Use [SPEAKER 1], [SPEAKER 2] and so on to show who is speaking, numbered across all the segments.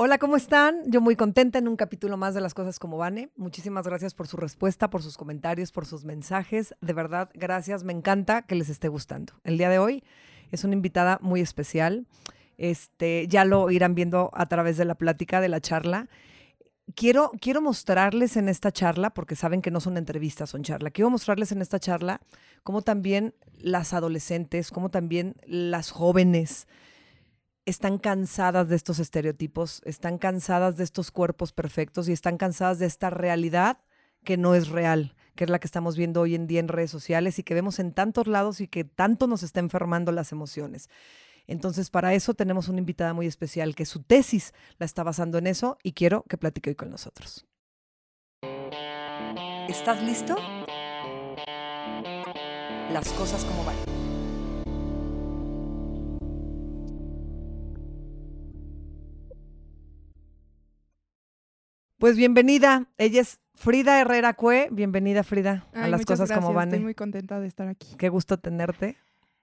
[SPEAKER 1] Hola, ¿cómo están? Yo muy contenta en un capítulo más de Las Cosas como Vane. Muchísimas gracias por su respuesta, por sus comentarios, por sus mensajes. De verdad, gracias. Me encanta que les esté gustando. El día de hoy es una invitada muy especial. Este, ya lo irán viendo a través de la plática, de la charla. Quiero, quiero mostrarles en esta charla, porque saben que no son entrevistas, son charla, quiero mostrarles en esta charla cómo también las adolescentes, cómo también las jóvenes, están cansadas de estos estereotipos, están cansadas de estos cuerpos perfectos y están cansadas de esta realidad que no es real, que es la que estamos viendo hoy en día en redes sociales y que vemos en tantos lados y que tanto nos está enfermando las emociones. Entonces, para eso tenemos una invitada muy especial que su tesis la está basando en eso y quiero que platique hoy con nosotros. ¿Estás listo? Las cosas como van. Pues bienvenida. Ella es Frida Herrera Cue. Bienvenida, Frida, a las cosas como van.
[SPEAKER 2] Estoy muy contenta de estar aquí.
[SPEAKER 1] Qué gusto tenerte.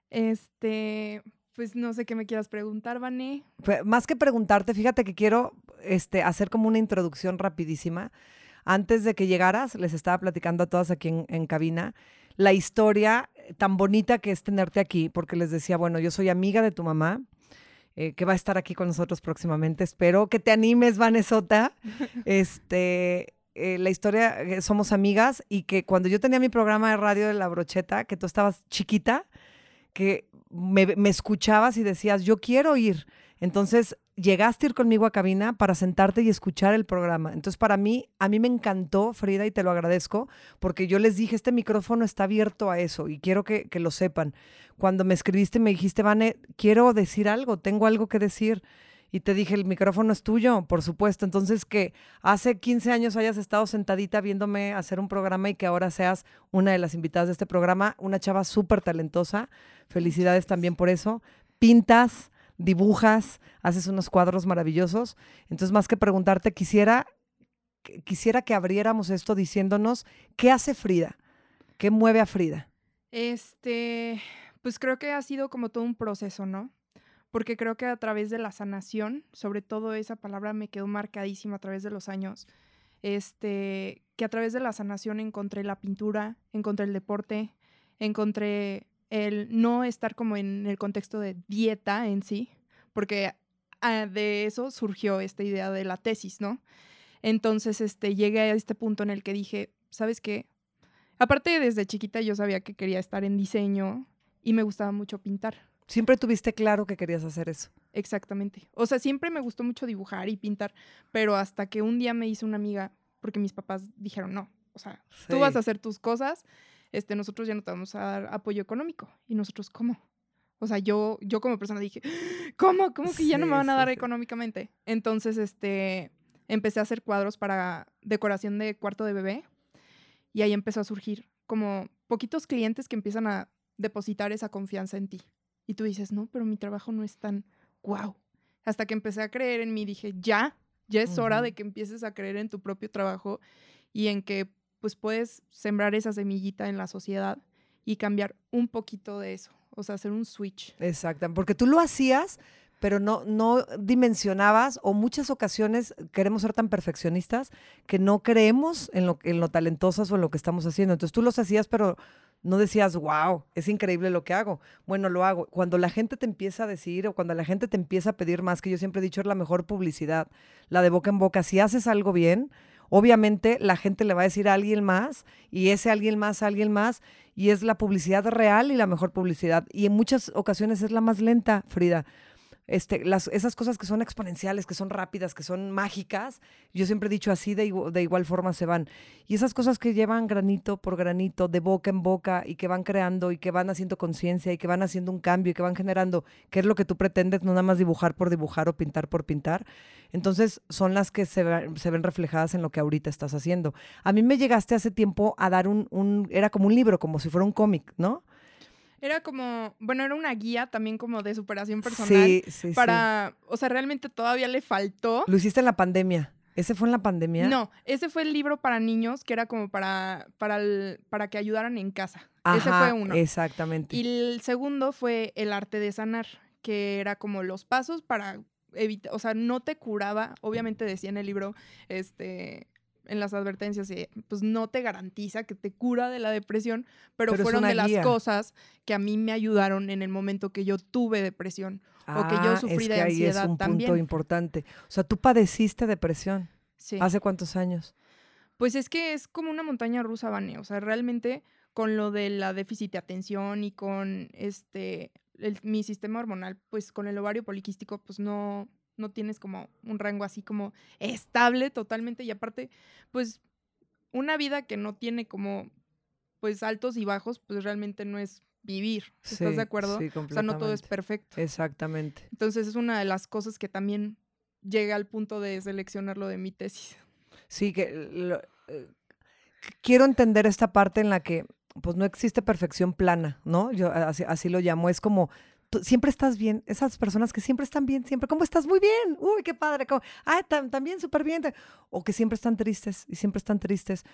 [SPEAKER 2] Este, pues no sé qué me quieras preguntar, Vané.
[SPEAKER 1] más que preguntarte, fíjate que quiero este, hacer como una introducción rapidísima. Antes de que llegaras, les estaba platicando a todas aquí en, en cabina la historia tan bonita que es tenerte aquí, porque les decía, bueno, yo soy amiga de tu mamá, eh, que va a estar aquí con nosotros próximamente. Espero que te animes, Vanesota. Este, eh, la historia, eh, somos amigas y que cuando yo tenía mi programa de radio de La Brocheta, que tú estabas chiquita, que me, me escuchabas y decías, yo quiero ir. Entonces, llegaste a ir conmigo a cabina para sentarte y escuchar el programa. Entonces, para mí, a mí me encantó, Frida, y te lo agradezco, porque yo les dije, este micrófono está abierto a eso y quiero que, que lo sepan cuando me escribiste me dijiste, Vane, quiero decir algo, tengo algo que decir. Y te dije, el micrófono es tuyo, por supuesto. Entonces, que hace 15 años hayas estado sentadita viéndome hacer un programa y que ahora seas una de las invitadas de este programa, una chava súper talentosa. Felicidades también por eso. Pintas, dibujas, haces unos cuadros maravillosos. Entonces, más que preguntarte, quisiera, quisiera que abriéramos esto diciéndonos, ¿qué hace Frida? ¿Qué mueve a Frida?
[SPEAKER 2] Este, pues creo que ha sido como todo un proceso, ¿no? Porque creo que a través de la sanación, sobre todo esa palabra me quedó marcadísima a través de los años, este, que a través de la sanación encontré la pintura, encontré el deporte, encontré el no estar como en el contexto de dieta en sí, porque ah, de eso surgió esta idea de la tesis, ¿no? Entonces, este, llegué a este punto en el que dije, ¿sabes qué? Aparte, desde chiquita yo sabía que quería estar en diseño, y me gustaba mucho pintar.
[SPEAKER 1] Siempre tuviste claro que querías hacer eso.
[SPEAKER 2] Exactamente. O sea, siempre me gustó mucho dibujar y pintar, pero hasta que un día me hizo una amiga, porque mis papás dijeron, no, o sea, tú vas a hacer tus cosas, este, nosotros ya no te vamos a dar apoyo económico. Y nosotros, ¿cómo? O sea, yo, yo como persona dije, ¿cómo? ¿Cómo que ya no me van a dar económicamente? Entonces, este, empecé a hacer cuadros para decoración de cuarto de bebé y ahí empezó a surgir como poquitos clientes que empiezan a depositar esa confianza en ti. Y tú dices, no, pero mi trabajo no es tan wow. Hasta que empecé a creer en mí, dije, ya, ya es hora de que empieces a creer en tu propio trabajo y en que pues puedes sembrar esa semillita en la sociedad y cambiar un poquito de eso, o sea, hacer un switch.
[SPEAKER 1] Exacto, porque tú lo hacías, pero no, no dimensionabas o muchas ocasiones queremos ser tan perfeccionistas que no creemos en lo, en lo talentosas o en lo que estamos haciendo. Entonces tú los hacías, pero no decías, wow, es increíble lo que hago. Bueno, lo hago. Cuando la gente te empieza a decir o cuando la gente te empieza a pedir más, que yo siempre he dicho es la mejor publicidad, la de boca en boca, si haces algo bien, obviamente la gente le va a decir a alguien más y ese alguien más a alguien más y es la publicidad real y la mejor publicidad. Y en muchas ocasiones es la más lenta, Frida este, esas cosas que son exponenciales, que son rápidas, que son mágicas, yo siempre he dicho así, de, igual forma se van. Y esas cosas que llevan granito por granito, de boca en boca, y que van creando, y que van haciendo conciencia, y que van haciendo un cambio, y que van generando, qué es lo que tú pretendes, no nada más dibujar por dibujar o pintar por pintar. Entonces, son las que se, ven reflejadas en lo que ahorita estás haciendo. A mí me llegaste hace tiempo a dar un era como un libro, como si fuera un cómic, ¿no?
[SPEAKER 2] Era como, bueno, era una guía también como de superación personal. Sí, sí, para, o sea, realmente todavía le faltó.
[SPEAKER 1] Lo hiciste en la pandemia. ¿Ese fue en la pandemia?
[SPEAKER 2] No, ese fue el libro para niños que era como para, para, para que ayudaran en casa. ese fue uno.
[SPEAKER 1] Exactamente.
[SPEAKER 2] Y el segundo fue El arte de sanar, que era como los pasos para evita, o sea, no te curaba, obviamente decía en el libro, este, en las advertencias, pues no te garantiza que te cura de la depresión, pero, fueron de las cosas que a mí me ayudaron en el momento que yo tuve depresión o que yo
[SPEAKER 1] Ah,
[SPEAKER 2] sufrí
[SPEAKER 1] es
[SPEAKER 2] de
[SPEAKER 1] que ahí
[SPEAKER 2] ansiedad
[SPEAKER 1] es un
[SPEAKER 2] también.
[SPEAKER 1] punto importante. O sea, tú padeciste depresión.
[SPEAKER 2] Sí.
[SPEAKER 1] ¿Hace cuántos años?
[SPEAKER 2] Pues es que es como una montaña rusa, Vane. O sea, realmente con lo de la déficit de atención y con este el- mi sistema hormonal, pues con el ovario poliquístico, pues no, no tienes como un rango así como estable totalmente. Y aparte, pues una vida que no tiene como pues altos y bajos, pues realmente no es vivir. ¿Estás
[SPEAKER 1] Sí,
[SPEAKER 2] de acuerdo?
[SPEAKER 1] Sí,
[SPEAKER 2] o sea, no todo es perfecto.
[SPEAKER 1] Exactamente.
[SPEAKER 2] Entonces es una de las cosas que también llega al punto de seleccionarlo de mi tesis.
[SPEAKER 1] Sí, que lo- eh, quiero entender esta parte en la que pues no existe perfección plana, ¿no? Yo así, así lo llamo, es como siempre estás bien, esas personas que siempre están bien, siempre, ¿cómo estás? Muy bien, uy, qué padre, ¿cómo? ah, tam- también súper bien, te-". o que siempre están tristes y siempre están tristes.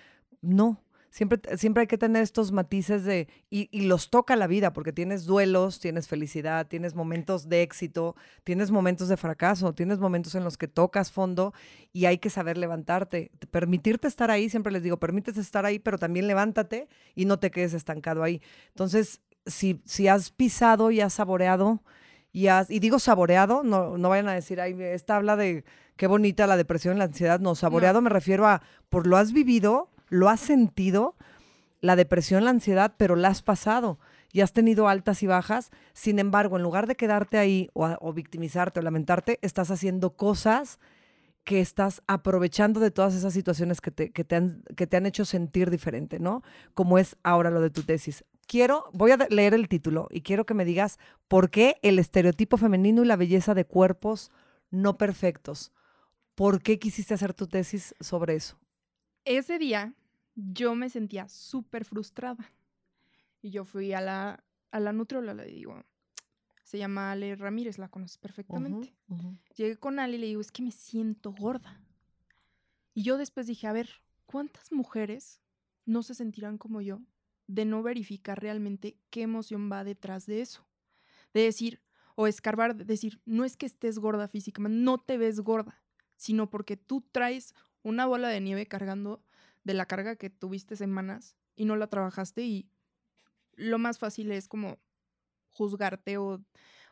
[SPEAKER 1] No, siempre, siempre hay que tener estos matices de, y, y los toca la vida, porque tienes duelos, tienes felicidad, tienes momentos de éxito, tienes momentos de fracaso, tienes momentos en los que tocas fondo y hay que saber levantarte. Permitirte estar ahí, siempre les digo, permítete estar ahí, pero también levántate y no te quedes estancado ahí. Entonces, si, si has pisado y has saboreado, y, has, y digo saboreado, no, no vayan a decir, ay, esta habla de qué bonita la depresión, la ansiedad. No, saboreado me refiero a, por lo has vivido, lo has sentido, la depresión, la ansiedad, pero la has pasado y has tenido altas y bajas. Sin embargo, en lugar de quedarte ahí o, o victimizarte o lamentarte, estás haciendo cosas que estás aprovechando de todas esas situaciones que te, que te, han, que te han hecho sentir diferente, ¿no? Como es ahora lo de tu tesis. Quiero, voy a leer el título y quiero que me digas por qué el estereotipo femenino y la belleza de cuerpos no perfectos. ¿Por qué quisiste hacer tu tesis sobre eso?
[SPEAKER 2] Ese día yo me sentía súper frustrada. Y yo fui a la, a la nutrióloga, le digo, se llama Ale Ramírez, la conoces perfectamente. Llegué con Ale y le digo, es que me siento gorda. Y yo después dije, a ver, ¿cuántas mujeres no se sentirán como yo de no verificar realmente qué emoción va detrás de eso? De decir, o escarbar, de decir, no es que estés gorda físicamente, no te ves gorda, sino porque tú traes una bola de nieve cargando de la carga que tuviste semanas y no la trabajaste y lo más fácil es como juzgarte o...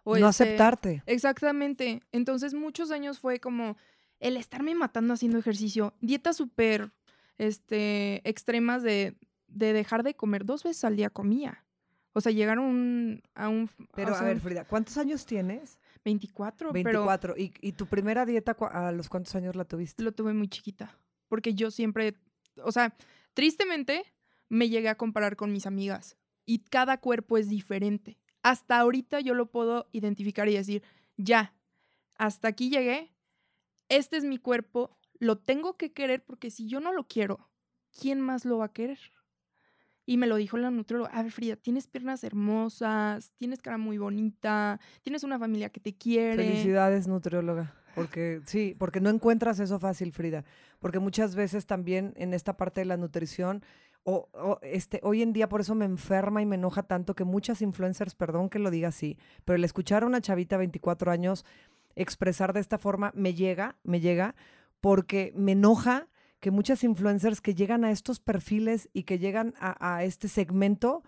[SPEAKER 2] o
[SPEAKER 1] no
[SPEAKER 2] este-
[SPEAKER 1] aceptarte.
[SPEAKER 2] Exactamente. Entonces muchos años fue como el estarme matando haciendo ejercicio, dietas súper este, extremas de, de dejar de comer. Dos veces al día comía. O sea, llegaron un- a un...
[SPEAKER 1] Pero
[SPEAKER 2] o
[SPEAKER 1] a ver, Frida, ¿cuántos años tienes?
[SPEAKER 2] 24,
[SPEAKER 1] 24. ¿Y, y tu primera dieta a los cuántos años la tuviste?
[SPEAKER 2] pero lo tuve muy chiquita. Porque yo siempre, o sea, tristemente me llegué a comparar con mis amigas. Y cada cuerpo es diferente. Hasta ahorita yo lo puedo identificar y decir, ya, hasta aquí llegué, este es mi cuerpo, lo tengo que querer porque si yo no lo quiero, ¿quién más lo va a querer? Y me lo dijo la nutrióloga, a ver Frida, tienes piernas hermosas, tienes cara muy bonita, tienes una familia que te quiere.
[SPEAKER 1] Felicidades, nutrióloga. Porque sí, porque no encuentras eso fácil, Frida. Porque muchas veces también en esta parte de la nutrición, o, este, hoy en día por eso me enferma y me enoja tanto que muchas influencers, perdón que lo diga así, pero el escuchar a una chavita de 24 años expresar de esta forma me llega, me llega, porque me enoja que muchas influencers que llegan a estos perfiles y que llegan a, este segmento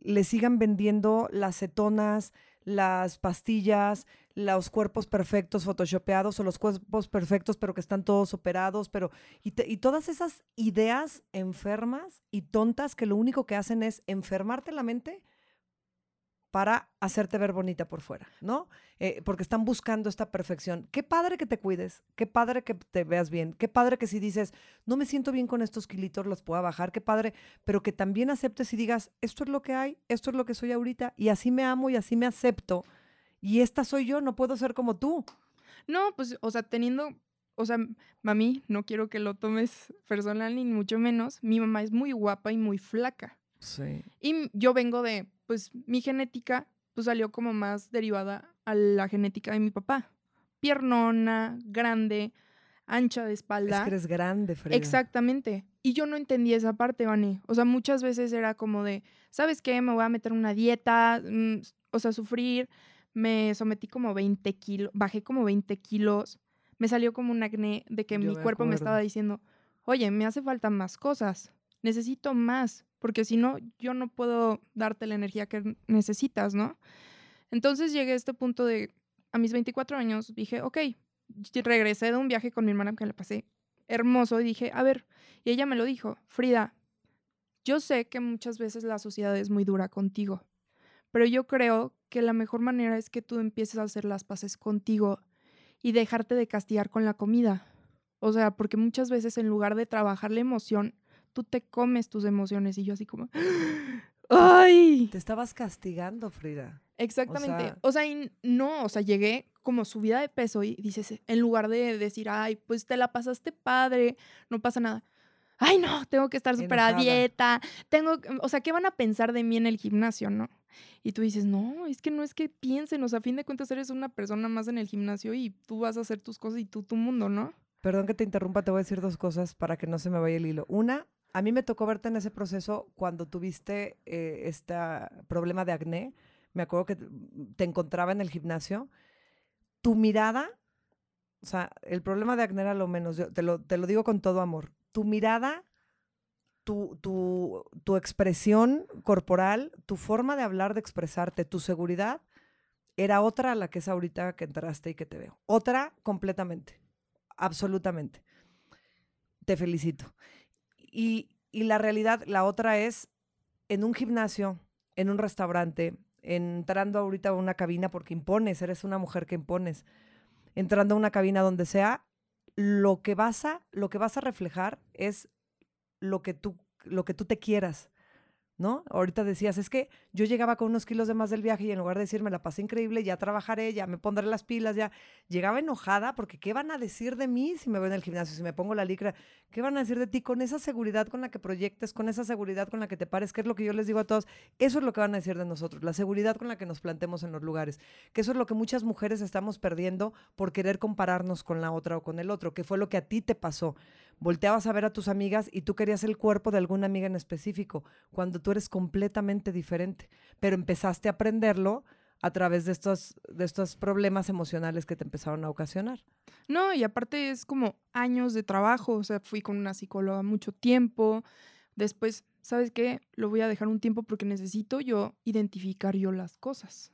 [SPEAKER 1] le sigan vendiendo las cetonas, las pastillas, los cuerpos perfectos photoshopeados o los cuerpos perfectos pero que están todos operados, pero y todas esas ideas enfermas y tontas que lo único que hacen es enfermarte la mente para hacerte ver bonita por fuera, ¿no? Eh, porque están buscando esta perfección. Qué padre que te cuides, qué padre que te veas bien, qué padre que si dices, no me siento bien con estos kilitos, los pueda bajar, qué padre, pero que también aceptes y digas, esto es lo que hay, esto es lo que soy ahorita, y así me amo y así me acepto, y esta soy yo, no puedo ser como tú.
[SPEAKER 2] No, pues, o sea, teniendo, o sea, mami, no quiero que lo tomes personal ni mucho menos. Mi mamá es muy guapa y muy flaca.
[SPEAKER 1] Sí.
[SPEAKER 2] Y yo vengo de, pues, mi genética, pues salió como más derivada a la genética de mi papá. Piernona, grande, ancha de
[SPEAKER 1] Es
[SPEAKER 2] espalda.
[SPEAKER 1] que eres grande, Frida.
[SPEAKER 2] Exactamente. Y yo no entendía esa parte, Vani. O sea, muchas veces era como de, ¿sabes qué? Me voy a meter una dieta, mm, o sea, sufrir, me sometí como 20 kilos, bajé como 20 kilos, me salió como un acné de que mi cuerpo me estaba diciendo, oye, me hace falta más cosas, necesito más, porque si no, yo no puedo darte la energía que necesitas, ¿no? Entonces llegué a este punto de, a mis 24 años, dije, ok, regresé de un viaje con mi hermana que le pasé hermoso y dije, a ver, y ella me lo dijo, Frida, yo sé que muchas veces la sociedad es muy dura contigo, pero yo creo que la mejor manera es que tú empieces a hacer las paces contigo y dejarte de castigar con la comida. O sea, porque muchas veces en lugar de trabajar la emoción, tú te comes tus emociones y yo así como, ¡ay!
[SPEAKER 1] Te estabas castigando, Frida.
[SPEAKER 2] Exactamente. O sea, no, o sea, llegué como subida de peso y dices, en lugar de decir, ay, pues te la pasaste padre, no pasa nada. Ay, no, tengo que estar súper a dieta, tengo, o sea, ¿qué van a pensar de mí en el gimnasio, no? Y tú dices, no, es que no es que piensen, o sea, a fin de cuentas eres una persona más en el gimnasio y tú vas a hacer tus cosas y tú tu mundo, ¿no?
[SPEAKER 1] Perdón que te interrumpa, te voy a decir dos cosas para que no se me vaya el hilo. Una, a mí me tocó verte en ese proceso cuando tuviste eh, este problema de acné. Me acuerdo que te encontraba en el gimnasio. Tu mirada, o sea, el problema de acné era lo menos, yo te lo, te lo digo con todo amor. Tu mirada, tu, tu, tu expresión corporal, tu forma de hablar, de expresarte, tu seguridad, era otra a la que es ahorita que entraste y que te veo. Otra completamente, absolutamente. Te felicito. Y, la realidad, la otra es en un gimnasio, en un restaurante, entrando ahorita a una cabina porque impones, eres una mujer que impones, entrando a una cabina donde sea, lo que vas a, lo que vas a reflejar es lo que tú, lo que tú te quieras. ¿No? Ahorita decías, es que yo llegaba con unos kilos de más del viaje y en lugar de decirme la pasé increíble, ya trabajaré, ya me pondré las pilas, ya llegaba enojada porque ¿qué van a decir de mí si me voy en el gimnasio, si me pongo la licra? ¿Qué van a decir de ti con esa seguridad con la que proyectes, con esa seguridad con la que te pares? ¿Qué es lo que yo les digo a todos? Eso es lo que van a decir de nosotros, la seguridad con la que nos plantemos en los lugares, que eso es lo que muchas mujeres estamos perdiendo por querer compararnos con la otra o con el otro, que fue lo que a ti te pasó volteabas a ver a tus amigas y tú querías el cuerpo de alguna amiga en específico, cuando tú eres completamente diferente, pero empezaste a aprenderlo a través de estos, de estos problemas emocionales que te empezaron a ocasionar.
[SPEAKER 2] No, y aparte es como años de trabajo, o sea, fui con una psicóloga mucho tiempo, después, ¿sabes qué? Lo voy a dejar un tiempo porque necesito yo identificar yo las cosas.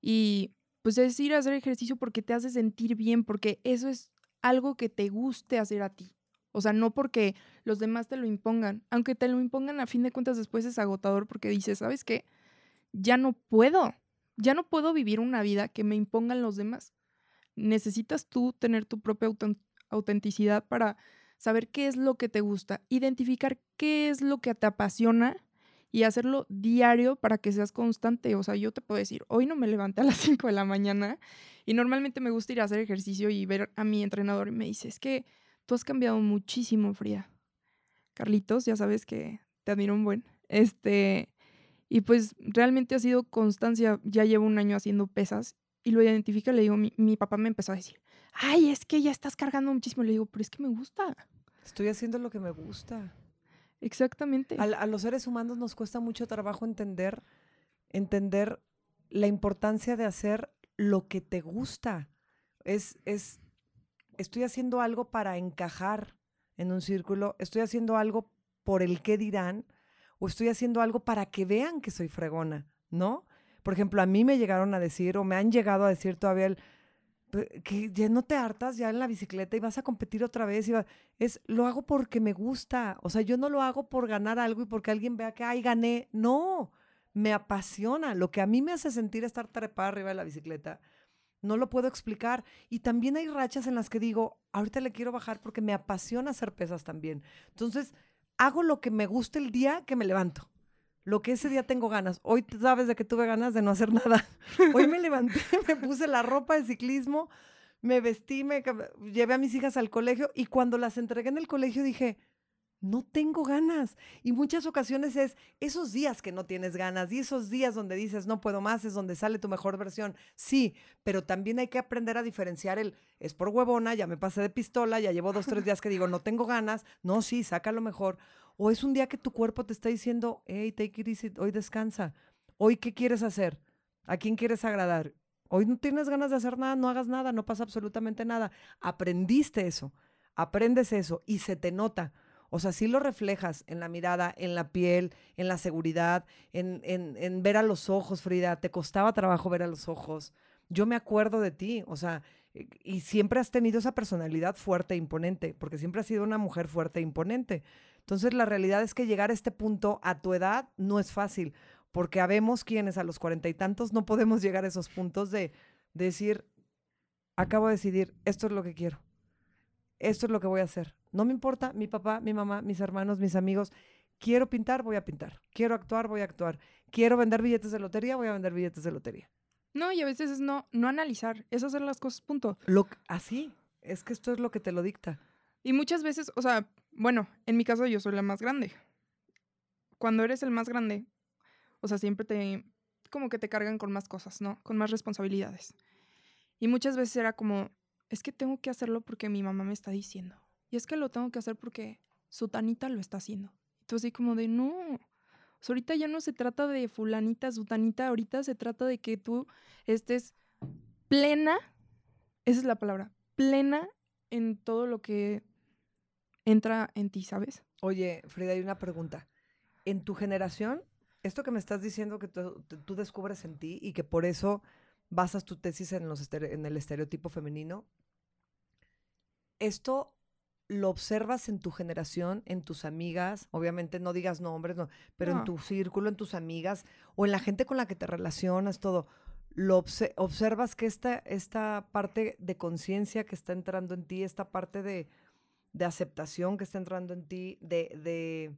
[SPEAKER 2] Y pues es ir a hacer ejercicio porque te hace sentir bien, porque eso es algo que te guste hacer a ti. O sea, no porque los demás te lo impongan. Aunque te lo impongan, a fin de cuentas después es agotador porque dices, ¿sabes qué? Ya no puedo. Ya no puedo vivir una vida que me impongan los demás. Necesitas tú tener tu propia autenticidad para saber qué es lo que te gusta, identificar qué es lo que te apasiona y hacerlo diario para que seas constante. O sea, yo te puedo decir, hoy no me levanté a las 5 de la mañana y normalmente me gusta ir a hacer ejercicio y ver a mi entrenador y me dice, es que Tú has cambiado muchísimo, Frida. Carlitos, ya sabes que te admiro un buen. Este, y pues realmente ha sido constancia. Ya llevo un año haciendo pesas y lo identifica. Le digo, mi, mi, papá me empezó a decir, ay, es que ya estás cargando muchísimo. Le digo, pero es que me gusta.
[SPEAKER 1] Estoy haciendo lo que me gusta.
[SPEAKER 2] Exactamente.
[SPEAKER 1] A, a los seres humanos nos cuesta mucho trabajo entender, entender la importancia de hacer lo que te gusta. Es, es, estoy haciendo algo para encajar en un círculo, estoy haciendo algo por el qué dirán, o estoy haciendo algo para que vean que soy fregona, ¿no? Por ejemplo, a mí me llegaron a decir, o me han llegado a decir todavía el, que ya no te hartas ya en la bicicleta y vas a competir otra vez. Y es, lo hago porque me gusta. O sea, yo no lo hago por ganar algo y porque alguien vea que, ay, gané. No, me apasiona. Lo que a mí me hace sentir estar trepada arriba de la bicicleta no lo puedo explicar. Y también hay rachas en las que digo, ahorita le quiero bajar porque me apasiona hacer pesas también. Entonces, hago lo que me gusta el día que me levanto. Lo que ese día tengo ganas. Hoy sabes de que tuve ganas de no hacer nada. Hoy me levanté, me puse la ropa de ciclismo, me vestí, me llevé a mis hijas al colegio y cuando las entregué en el colegio dije, no tengo ganas. Y muchas ocasiones es esos días que no tienes ganas y esos días donde dices no puedo más es donde sale tu mejor versión. Sí, pero también hay que aprender a diferenciar el es por huevona, ya me pasé de pistola, ya llevo dos, tres días que digo no tengo ganas. No, sí, saca lo mejor. O es un día que tu cuerpo te está diciendo, hey, take it easy, hoy descansa. Hoy, ¿qué quieres hacer? ¿A quién quieres agradar? Hoy no tienes ganas de hacer nada, no hagas nada, no pasa absolutamente nada. Aprendiste eso, aprendes eso y se te nota. O sea, sí lo reflejas en la mirada, en la piel, en la seguridad, en, en, ver a los ojos, Frida. Te costaba trabajo ver a los ojos. Yo me acuerdo de ti, o sea, y siempre has tenido esa personalidad fuerte e imponente, porque siempre has sido una mujer fuerte e imponente. Entonces, la realidad es que llegar a este punto a tu edad no es fácil, porque habemos quienes a los cuarenta y tantos no podemos llegar a esos puntos de, de decir, acabo de decidir, esto es lo que quiero, esto es lo que voy a hacer. No me importa mi papá, mi mamá, mis hermanos, mis amigos. Quiero pintar, voy a pintar. Quiero actuar, voy a actuar. Quiero vender billetes de lotería, voy a vender billetes de lotería.
[SPEAKER 2] No, y a veces es no, no analizar, es hacer las cosas, punto.
[SPEAKER 1] Lo, así, es que esto es lo que te lo dicta.
[SPEAKER 2] Y muchas veces, o sea, bueno, en mi caso yo soy la más grande. Cuando eres el más grande, o sea, siempre te, como que te cargan con más cosas, ¿no? Con más responsabilidades. Y muchas veces era como, es que tengo que hacerlo porque mi mamá me está diciendo. Y es que lo tengo que hacer porque su tanita lo está haciendo. Tú así como de, no, ahorita ya no se trata de fulanita, sutanita, ahorita se trata de que tú estés plena, esa es la palabra, plena en todo lo que entra en ti, ¿sabes?
[SPEAKER 1] Oye, Frida, hay una pregunta. En tu generación, esto que me estás diciendo que tú, descubres en ti y que por eso basas tu tesis en, los en el estereotipo femenino, ¿esto lo observas en tu generación, en tus amigas, obviamente no digas nombres, no, pero en tu círculo, en tus amigas o en la gente con la que te relacionas, todo, lo observas que esta, esta parte de conciencia que está entrando en ti, esta parte de, de, aceptación que está entrando en ti, de, de,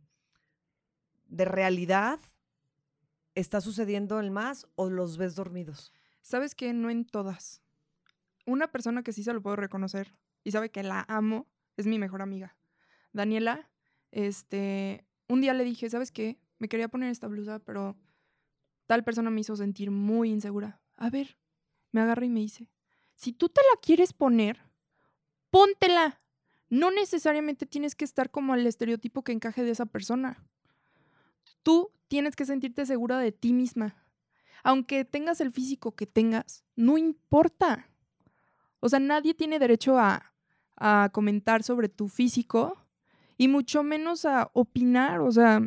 [SPEAKER 1] de realidad, está sucediendo el más o los ves dormidos?
[SPEAKER 2] Sabes que no en todas. Una persona que sí se lo puedo reconocer y sabe que la amo es mi mejor amiga. Daniela, este, un día le dije, ¿sabes qué? Me quería poner esta blusa, pero tal persona me hizo sentir muy insegura. A ver, me agarra y me dice, si tú te la quieres poner, póntela. No necesariamente tienes que estar como el estereotipo que encaje de esa persona. Tú tienes que sentirte segura de ti misma. Aunque tengas el físico que tengas, no importa. O sea, nadie tiene derecho a a comentar sobre tu físico y mucho menos a opinar. O sea,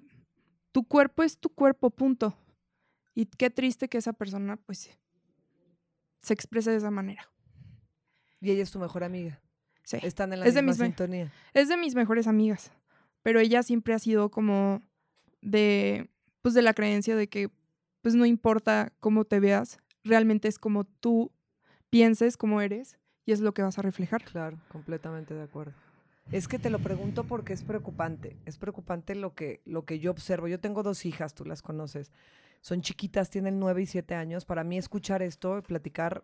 [SPEAKER 2] tu cuerpo es tu cuerpo, punto. Y qué triste que esa persona, pues, se exprese de esa manera.
[SPEAKER 1] Y ella es tu mejor amiga.
[SPEAKER 2] Sí.
[SPEAKER 1] Están en la misma sintonía.
[SPEAKER 2] Es de mis mejores amigas. Pero ella siempre ha sido como de, pues, de la creencia de que, pues, no importa cómo te veas, realmente es como tú pienses, como eres y es lo que vas a reflejar.
[SPEAKER 1] Claro, completamente de acuerdo. Es que te lo pregunto porque es preocupante. Es preocupante lo que, lo que yo observo. Yo tengo dos hijas, tú las conoces. Son chiquitas, tienen nueve y siete años. Para mí escuchar esto, platicar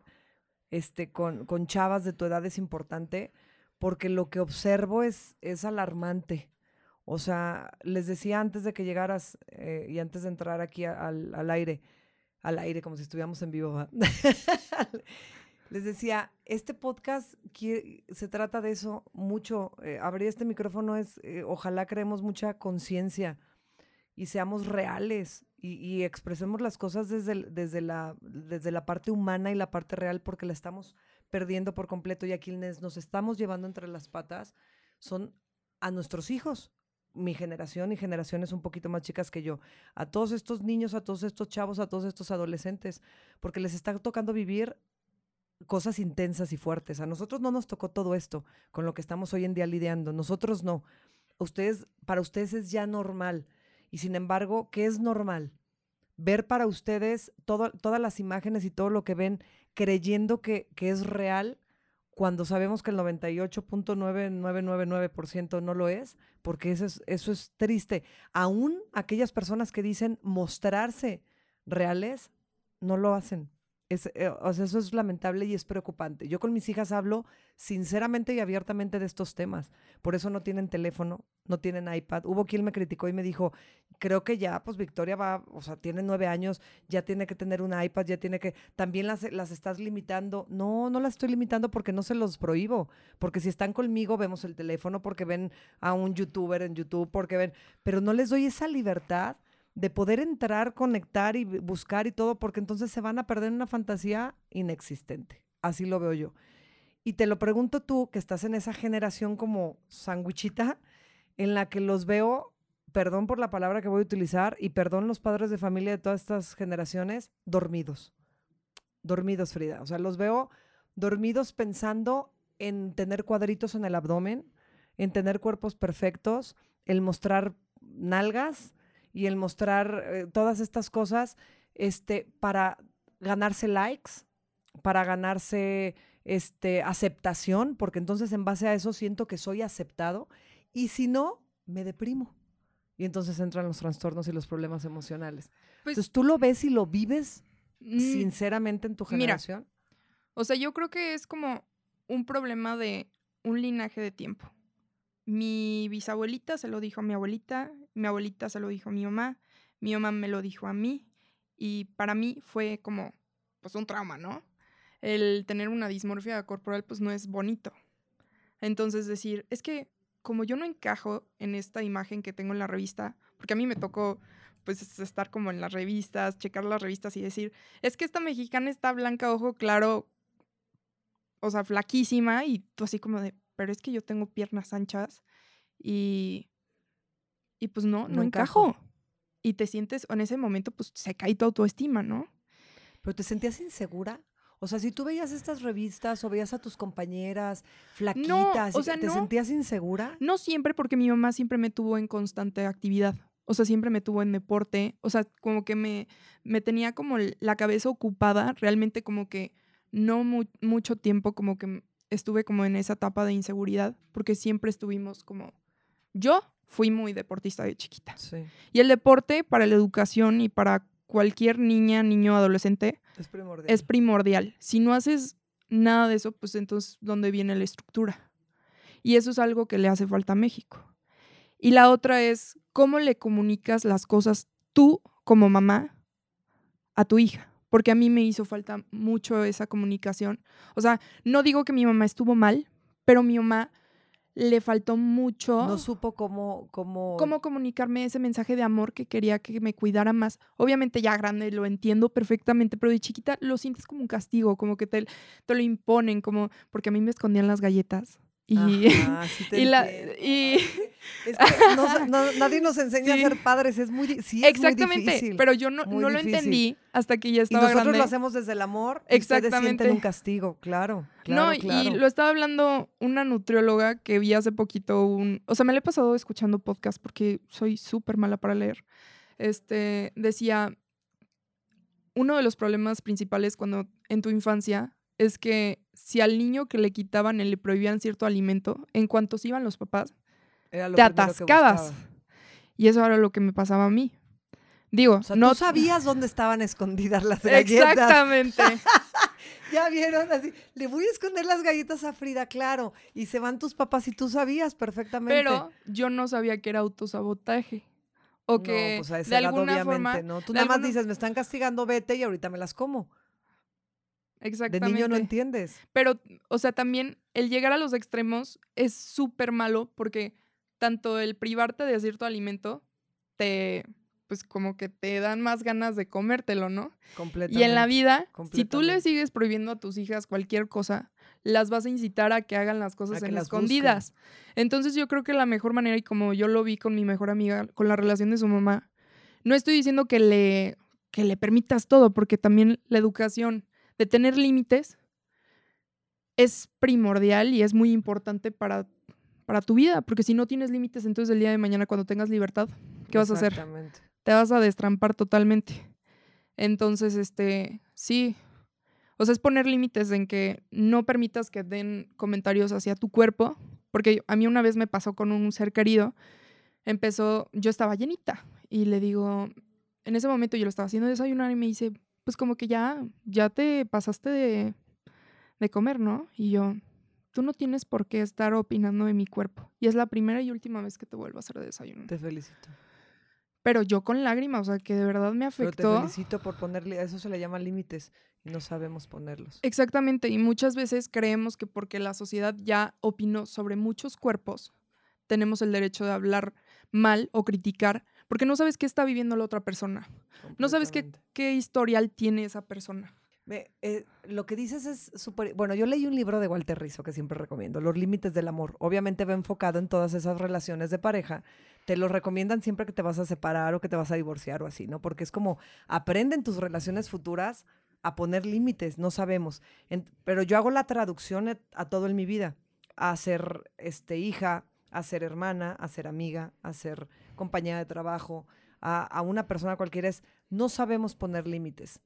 [SPEAKER 1] este, con, con chavas de tu edad es importante porque lo que observo es, es alarmante. O sea, les decía antes de que llegaras eh, y antes de entrar aquí al, al aire, al aire como si estuviéramos en vivo, Les decía, este podcast se trata de eso mucho. Eh, abrir este micrófono es, eh, ojalá creemos mucha conciencia y seamos reales y, expresemos las cosas desde, desde, la, desde la parte humana y la parte real porque la estamos perdiendo por completo y a quienes nos estamos llevando entre las patas son a nuestros hijos, mi generación y generaciones un poquito más chicas que yo, a todos estos niños, a todos estos chavos, a todos estos adolescentes, porque les está tocando vivir cosas intensas y fuertes. A nosotros no nos tocó todo esto con lo que estamos hoy en día lidiando. Nosotros no. Ustedes, para ustedes es ya normal. Y sin embargo, ¿qué es normal? Ver para ustedes todas las imágenes y todo lo que ven creyendo que, que es real cuando sabemos que el 98.9999% no lo es, porque eso es, eso es triste. Aún aquellas personas que dicen mostrarse reales, no lo hacen. Es, eh, o sea, eso es lamentable y es preocupante. Yo con mis hijas hablo sinceramente y abiertamente de estos temas. Por eso no tienen teléfono, no tienen iPad. Hubo quien me criticó y me dijo, creo que ya, pues Victoria va, o sea, tiene nueve años, ya tiene que tener un iPad, ya tiene que, también las, las estás limitando. No, no las estoy limitando porque no se los prohíbo. Porque si están conmigo, vemos el teléfono, porque ven a un youtuber en YouTube, porque ven, pero no les doy esa libertad de poder entrar, conectar y buscar y todo, porque entonces se van a perder una fantasía inexistente. Así lo veo yo. Y te lo pregunto tú, que estás en esa generación como sandwichita, en la que los veo, perdón por la palabra que voy a utilizar, y perdón los padres de familia de todas estas generaciones, dormidos. Dormidos, Frida. O sea, los veo dormidos pensando en tener cuadritos en el abdomen, en tener cuerpos perfectos, el mostrar nalgas y el mostrar eh, todas estas cosas este, para ganarse likes, para ganarse este, aceptación, porque entonces en base a eso siento que soy aceptado y si no, me deprimo. Y entonces entran los trastornos y los problemas emocionales. Pues entonces, ¿tú lo ves y lo vives mm, sinceramente en tu generación?
[SPEAKER 2] o sea, yo creo que es como un problema de un linaje de tiempo. Mi bisabuelita se lo dijo a mi abuelita, mi abuelita se lo dijo a mi mamá, mi mamá me lo dijo a mí y para mí fue como pues un trauma, ¿no? El tener una dismorfia corporal pues no es bonito. Entonces decir, es que como yo no encajo en esta imagen que tengo en la revista, porque a mí me tocó pues estar como en las revistas, checar las revistas y decir, es que esta mexicana está blanca, ojo claro, o sea, flaquísima y tú así como de, pero es que yo tengo piernas anchas y, y pues no, no, encajo. Y te sientes, en ese momento, pues se cae tu autoestima, ¿no?
[SPEAKER 1] Pero te sentías insegura. O sea, si tú veías estas revistas o veías a tus compañeras flaquitas, o sea, ¿te sentías insegura?
[SPEAKER 2] No siempre, porque mi mamá siempre me tuvo en constante actividad. O sea, siempre me tuvo en deporte. O sea, como que me, me tenía como la cabeza ocupada, realmente como que no mucho tiempo como que estuve como en esa etapa de inseguridad, porque siempre estuvimos como... Yo fui muy deportista de chiquita. Sí. Y el deporte para la educación y para cualquier niña, niño, adolescente
[SPEAKER 1] es primordial.
[SPEAKER 2] es primordial. Si no haces nada de eso, pues entonces, ¿dónde viene la estructura? Y eso es algo que le hace falta a México. Y la otra es, ¿cómo le comunicas las cosas tú como mamá a tu hija? Porque a mí me hizo falta mucho esa comunicación. O sea, no digo que mi mamá estuvo mal, pero mi mamá le faltó mucho.
[SPEAKER 1] No supo cómo, cómo...
[SPEAKER 2] Cómo comunicarme ese mensaje de amor que quería que me cuidara más. Obviamente ya grande lo entiendo perfectamente, pero de chiquita lo sientes como un castigo, como que te, te lo imponen, como porque a mí me escondían las galletas. Y, y, la, y,
[SPEAKER 1] es que nadie nos enseña a ser padres, es muy, sí,
[SPEAKER 2] Exactamente, pero yo no, no lo entendí hasta que ya estaba
[SPEAKER 1] Y nosotros lo hacemos desde el amor, Exactamente. un castigo, claro,
[SPEAKER 2] No, y lo estaba hablando una nutrióloga que vi hace poquito un, o sea, me lo he pasado escuchando podcast porque soy súper mala para leer. Este, decía, uno de los problemas principales cuando en tu infancia es que si al niño que le quitaban y le prohibían cierto alimento, en cuanto se iban los papás, te atascabas. Y eso era lo que me pasaba a mí. Digo,
[SPEAKER 1] no tú sabías dónde estaban escondidas las galletas.
[SPEAKER 2] Exactamente.
[SPEAKER 1] ya vieron así, le voy a esconder las galletas a Frida, claro, y se van tus papás y tú sabías perfectamente.
[SPEAKER 2] Pero yo no sabía que era autosabotaje. O que no, pues de alguna forma,
[SPEAKER 1] no. Tú nada más dices, me están castigando, vete y ahorita me las como.
[SPEAKER 2] Exactamente.
[SPEAKER 1] De niño no entiendes.
[SPEAKER 2] Pero, o sea, también el llegar a los extremos es súper malo porque tanto el privarte de cierto alimento te, pues como que te dan más ganas de comértelo, ¿no? Completamente. Y en la vida, si tú le sigues prohibiendo a tus hijas cualquier cosa, las vas a incitar a que hagan las cosas en escondidas. Entonces yo creo que la mejor manera, y como yo lo vi con mi mejor amiga, con la relación de su mamá, no estoy diciendo que le, que le permitas todo, porque también la educación de tener límites es primordial y es muy importante para, para tu vida, porque si no tienes límites, entonces el día de mañana cuando tengas libertad, ¿qué vas a hacer? Te vas a destrampar totalmente. Entonces, este, sí, o sea, es poner límites en que no permitas que den comentarios hacia tu cuerpo, porque a mí una vez me pasó con un ser querido, empezó, yo estaba llenita y le digo, en ese momento yo lo estaba haciendo desayunar y me dice, pues como que ya, ya te pasaste de, de comer, ¿no? Y yo, tú no tienes por qué estar opinando de mi cuerpo. Y es la primera y última vez que te vuelvo a hacer desayuno.
[SPEAKER 1] Te felicito.
[SPEAKER 2] Pero yo con lágrimas, o sea, que de verdad me afectó. Pero
[SPEAKER 1] te felicito por ponerle, a eso se le llama límites y no sabemos ponerlos.
[SPEAKER 2] Exactamente, y muchas veces creemos que porque la sociedad ya opinó sobre muchos cuerpos, tenemos el derecho de hablar mal o criticar porque no sabes qué está viviendo la otra persona. No sabes qué, qué historial tiene esa persona.
[SPEAKER 1] Eh, lo que dices es súper... Bueno, yo leí un libro de Walter Rizzo que siempre recomiendo, Los Límites del Amor. Obviamente va enfocado en todas esas relaciones de pareja. Te lo recomiendan siempre que te vas a separar o que te vas a divorciar o así, ¿no? Porque es como, aprenden tus relaciones futuras a poner límites, no sabemos. pero yo hago la traducción a todo en mi vida, a ser este, hija, a ser hermana, a ser amiga, a ser compañera de trabajo, a, una persona cualquiera es, no sabemos poner límites.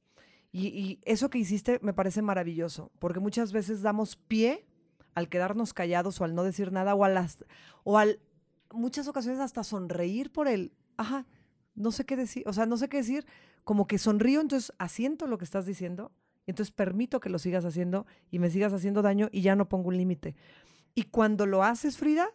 [SPEAKER 1] Y, eso que hiciste me parece maravilloso, porque muchas veces damos pie al quedarnos callados o al no decir nada o a las o al muchas ocasiones hasta sonreír por el, ajá, no sé qué decir, o sea, no sé qué decir, como que sonrío, entonces asiento lo que estás diciendo, entonces permito que lo sigas haciendo y me sigas haciendo daño y ya no pongo un límite. Y cuando lo haces, Frida,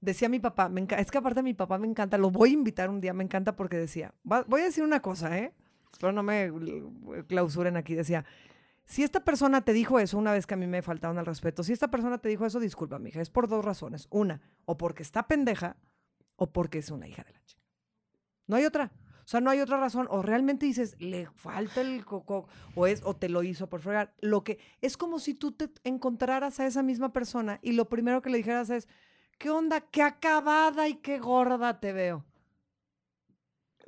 [SPEAKER 1] decía mi papá, me es que aparte mi papá me encanta, lo voy a invitar un día, me encanta porque decía, voy a decir una cosa, ¿eh? Espero no me clausuren aquí. Decía, si esta persona te dijo eso una vez que a mí me faltaron al respeto, si esta persona te dijo eso, disculpa, mija, es por dos razones. Una, o porque está pendeja o porque es una hija de la chica. No hay otra. O sea, no hay otra razón. O realmente dices, le falta el coco, o, es, o te lo hizo por fregar. Lo que es como si tú te encontraras a esa misma persona y lo primero que le dijeras es, ¿qué onda? Qué acabada y qué gorda te veo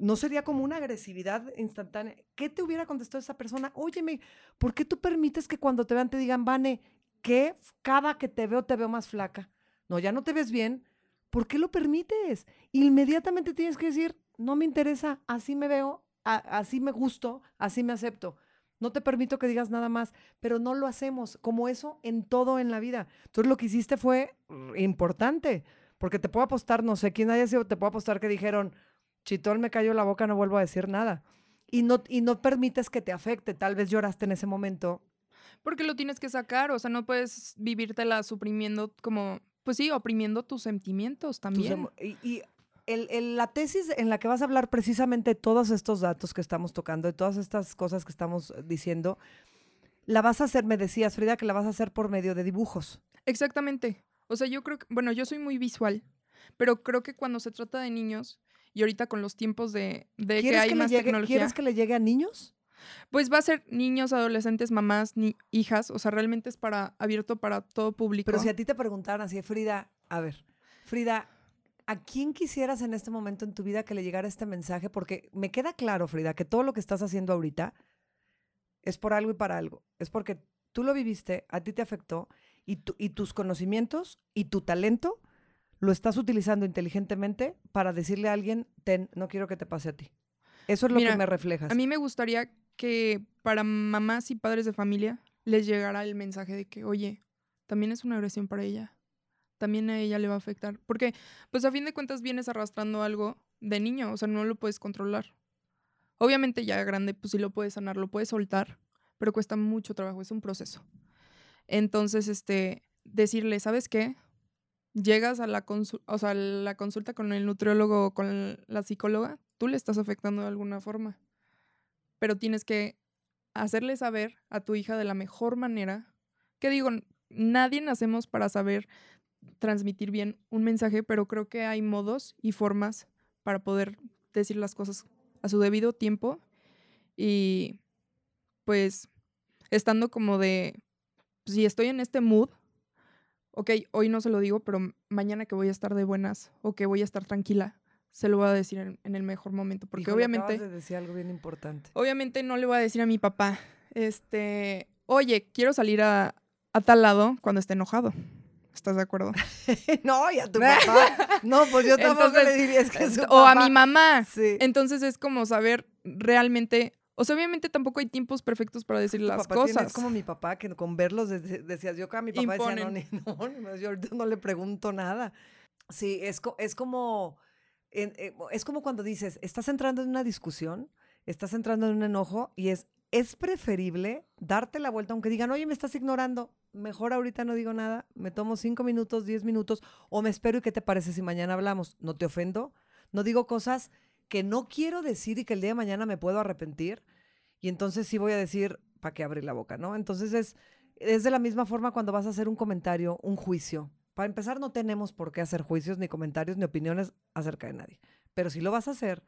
[SPEAKER 1] no sería como una agresividad instantánea. ¿Qué te hubiera contestado esa persona? Óyeme, ¿por qué tú permites que cuando te vean te digan, Vane, que cada que te veo te veo más flaca? No, ya no te ves bien. ¿Por qué lo permites? Inmediatamente tienes que decir, no me interesa, así me veo, así me gusto, así me acepto. No te permito que digas nada más, pero no lo hacemos como eso en todo en la vida. Entonces lo que hiciste fue importante, porque te puedo apostar, no sé quién haya sido, te puedo apostar que dijeron, Chitón me cayó la boca, no vuelvo a decir nada. Y no, y no permites que te afecte. Tal vez lloraste en ese momento.
[SPEAKER 2] Porque lo tienes que sacar, o sea, no puedes vivírtela suprimiendo como, pues sí, oprimiendo tus sentimientos también.
[SPEAKER 1] y, el, la tesis en la que vas a hablar precisamente todos estos datos que estamos tocando, de todas estas cosas que estamos diciendo, la vas a hacer, me decías, Frida, que la vas a hacer por medio de dibujos.
[SPEAKER 2] Exactamente. O sea, yo creo que, bueno, yo soy muy visual, pero creo que cuando se trata de niños, y ahorita con los tiempos de, que hay más tecnología.
[SPEAKER 1] ¿Quieres que le llegue a niños?
[SPEAKER 2] Pues va a ser niños, adolescentes, mamás, ni hijas. O sea, realmente es para abierto para todo público.
[SPEAKER 1] Pero si a ti te preguntaran así, Frida, a ver, Frida, ¿a quién quisieras en este momento en tu vida que le llegara este mensaje? Porque me queda claro, Frida, que todo lo que estás haciendo ahorita es por algo y para algo. Es porque tú lo viviste, a ti te afectó y, y tus conocimientos y tu talento lo estás utilizando inteligentemente para decirle a alguien, ten, no quiero que te pase a ti. Eso es lo que me reflejas.
[SPEAKER 2] A mí me gustaría que para mamás y padres de familia les llegara el mensaje de que, oye, también es una agresión para ella. También a ella le va a afectar. Porque, pues a fin de cuentas vienes arrastrando algo de niño, o sea, no lo puedes controlar. Obviamente ya grande, pues sí lo puedes sanar, lo puedes soltar, pero cuesta mucho trabajo, es un proceso. Entonces, este, decirle, ¿sabes qué? llegas a la, o sea, la consulta con el nutriólogo o con la psicóloga, tú le estás afectando de alguna forma. Pero tienes que hacerle saber a tu hija de la mejor manera. Que digo, nadie nacemos para saber transmitir bien un mensaje, pero creo que hay modos y formas para poder decir las cosas a su debido tiempo y pues estando como de, si estoy en este mood, ok, hoy no se lo digo, pero mañana que voy a estar de buenas o que voy a estar tranquila, se lo voy a decir en, el mejor momento. Porque obviamente.
[SPEAKER 1] de decir algo bien importante.
[SPEAKER 2] Obviamente no le voy a decir a mi papá, este, oye, quiero salir a, tal lado cuando esté enojado. ¿Estás de acuerdo?
[SPEAKER 1] no, y a tu papá. No, pues yo tampoco le diría es que es
[SPEAKER 2] O a mi mamá. Sí. Entonces es como saber realmente o sea, obviamente tampoco hay tiempos perfectos para decir las cosas.
[SPEAKER 1] Es como mi papá, que con verlos decías, yo acá mi papá decía, no, ni, no, yo no le pregunto nada. Sí, es, es como, eh, es como cuando dices, estás entrando en una discusión, estás entrando en un enojo y es, es preferible darte la vuelta, aunque digan, oye, me estás ignorando, mejor ahorita no digo nada, me tomo cinco minutos, diez minutos, o me espero y qué te parece si mañana hablamos. No te ofendo, no digo cosas que no quiero decir y que el día de mañana me puedo arrepentir. Y entonces sí voy a decir, ¿para qué abrir la boca? ¿no? Entonces es, es de la misma forma cuando vas a hacer un comentario, un juicio. Para empezar, no tenemos por qué hacer juicios, ni comentarios, ni opiniones acerca de nadie. Pero si lo vas a hacer,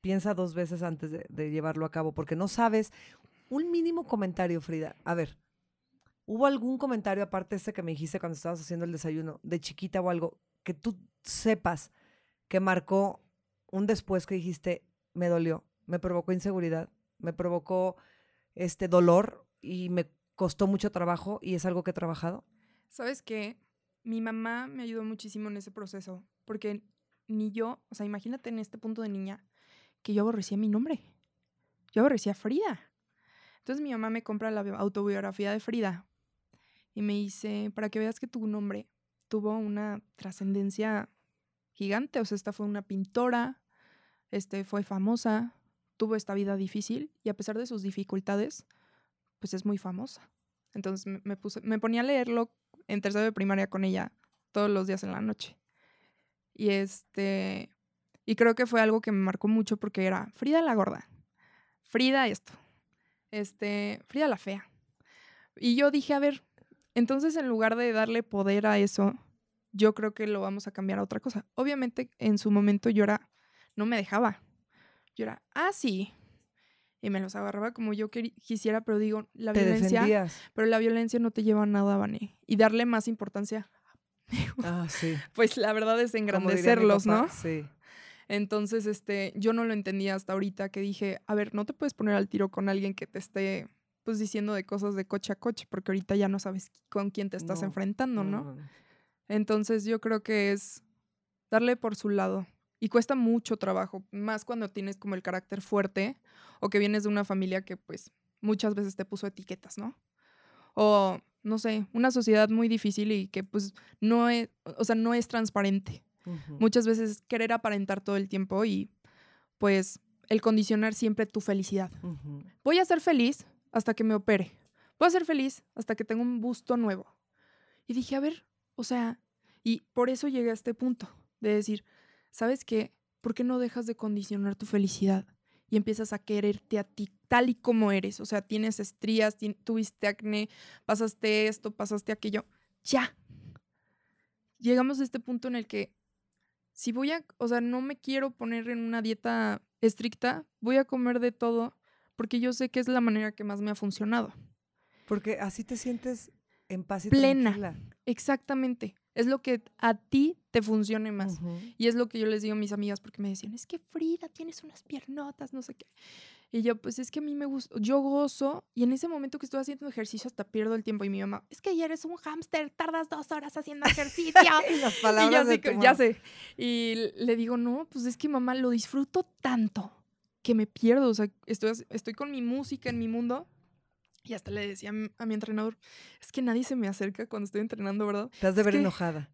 [SPEAKER 1] piensa dos veces antes de, llevarlo a cabo, porque no sabes. Un mínimo comentario, Frida. A ver, ¿hubo algún comentario aparte ese que me dijiste cuando estabas haciendo el desayuno, de chiquita o algo, que tú sepas que marcó un después que dijiste, me dolió, me provocó inseguridad, me provocó este dolor y me costó mucho trabajo y es algo que he trabajado?
[SPEAKER 2] ¿Sabes qué? Mi mamá me ayudó muchísimo en ese proceso, porque ni yo, o sea, imagínate en este punto de niña, que yo aborrecía mi nombre. Yo aborrecía Frida. Entonces mi mamá me compra la autobiografía de Frida y me dice, para que veas que tu nombre tuvo una trascendencia gigante, o sea, esta fue una pintora, este fue famosa, tuvo esta vida difícil y a pesar de sus dificultades, pues es muy famosa. Entonces me, puse, me ponía a leerlo en tercero de primaria con ella todos los días en la noche. Y este, y creo que fue algo que me marcó mucho porque era Frida la gorda, Frida esto, este, Frida la fea. Y yo dije, a ver, entonces en lugar de darle poder a eso, yo creo que lo vamos a cambiar a otra cosa. Obviamente en su momento yo era, no me dejaba. Yo era, ah, sí. Y me los agarraba como yo quisiera, pero digo, la violencia. Pero la violencia no te lleva a nada, Vane. Y darle más importancia.
[SPEAKER 1] Ah, sí.
[SPEAKER 2] Pues la verdad es engrandecerlos, ¿no? Sí. Entonces, este, yo no lo entendía hasta ahorita que dije, a ver, no te puedes poner al tiro con alguien que te esté pues diciendo de cosas de coche a coche, porque ahorita ya no sabes con quién te estás enfrentando, ¿no? Entonces yo creo que es darle por su lado. Y cuesta mucho trabajo, más cuando tienes como el carácter fuerte o que vienes de una familia que pues muchas veces te puso etiquetas, ¿no? O no sé, una sociedad muy difícil y que pues no es, o sea, no es transparente. Muchas veces querer aparentar todo el tiempo y pues el condicionar siempre tu felicidad. Voy a ser feliz hasta que me opere. Voy a ser feliz hasta que tenga un busto nuevo. Y dije, a ver, o sea, y por eso llegué a este punto de decir, ¿sabes qué? ¿Por qué no dejas de condicionar tu felicidad y empiezas a quererte a ti tal y como eres? O sea, tienes estrías, tuviste acné, pasaste esto, pasaste aquello. Ya. Llegamos a este punto en el que si voy a, o sea, no me quiero poner en una dieta estricta, voy a comer de todo porque yo sé que es la manera que más me ha funcionado.
[SPEAKER 1] Porque así te sientes en paz y
[SPEAKER 2] plena. Exactamente. Es lo que a ti te funcione más. Y es lo que yo les digo a mis amigas porque me decían, es que Frida, tienes unas piernotas, no sé qué. Y yo, pues es que a mí me gusta, yo gozo y en ese momento que estoy haciendo ejercicio hasta pierdo el tiempo. Y mi mamá, es que ayer eres un hámster, tardas dos horas haciendo ejercicio.
[SPEAKER 1] y las palabras
[SPEAKER 2] y yo, ya sé. Y le digo, no, pues es que mamá, lo disfruto tanto que me pierdo. O sea, estoy, estoy con mi música en mi mundo. Y hasta le decía a mi entrenador, es que nadie se me acerca cuando estoy entrenando, ¿verdad?
[SPEAKER 1] Te has de ver enojada.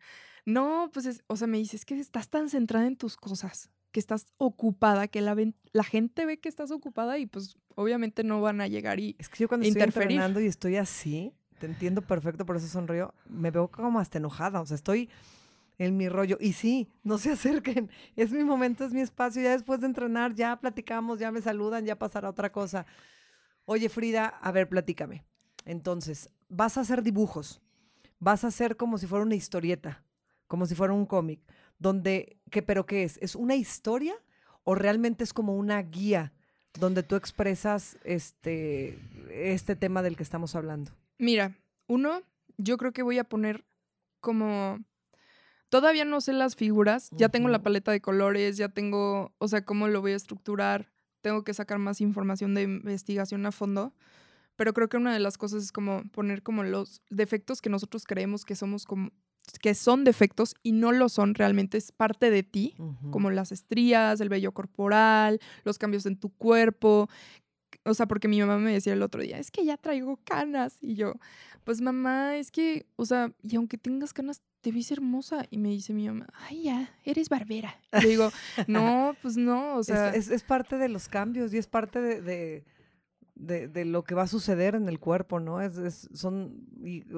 [SPEAKER 2] No, pues, es, o sea, me dice, es que estás tan centrada en tus cosas que estás ocupada, que la, la gente ve que estás ocupada y pues obviamente no van a llegar y
[SPEAKER 1] Es que yo cuando estoy entrenando y estoy así, te entiendo perfecto, por eso sonrío, me veo como hasta enojada, o sea, estoy en mi rollo. Y sí, no se acerquen, es mi momento, es mi espacio, ya después de entrenar, ya platicamos, ya me saludan, ya pasará otra cosa. Oye, Frida, a ver, platícame. Entonces, vas a hacer dibujos, vas a hacer como si fuera una historieta, como si fuera un cómic donde, ¿qué, pero qué es? ¿Es una historia o realmente es como una guía donde tú expresas este, este tema del que estamos hablando?
[SPEAKER 2] Mira, uno, yo creo que voy a poner como... Todavía no sé las figuras, ya tengo la paleta de colores, ya tengo, o sea, cómo lo voy a estructurar, tengo que sacar más información de investigación a fondo, pero creo que una de las cosas es como poner como los defectos que nosotros creemos que somos como que son defectos y no lo son realmente, es parte de ti, como las estrías, el vello corporal, los cambios en tu cuerpo. O sea, porque mi mamá me decía el otro día, es que ya traigo canas. Y yo, pues mamá, es que, o sea, y aunque tengas canas, te ves hermosa. Y me dice mi mamá, ay, ya, eres barbera. Y digo, no, pues no, o sea.
[SPEAKER 1] Es, parte de los cambios y es parte de de, de, lo que va a suceder en el cuerpo, ¿no? Es, son,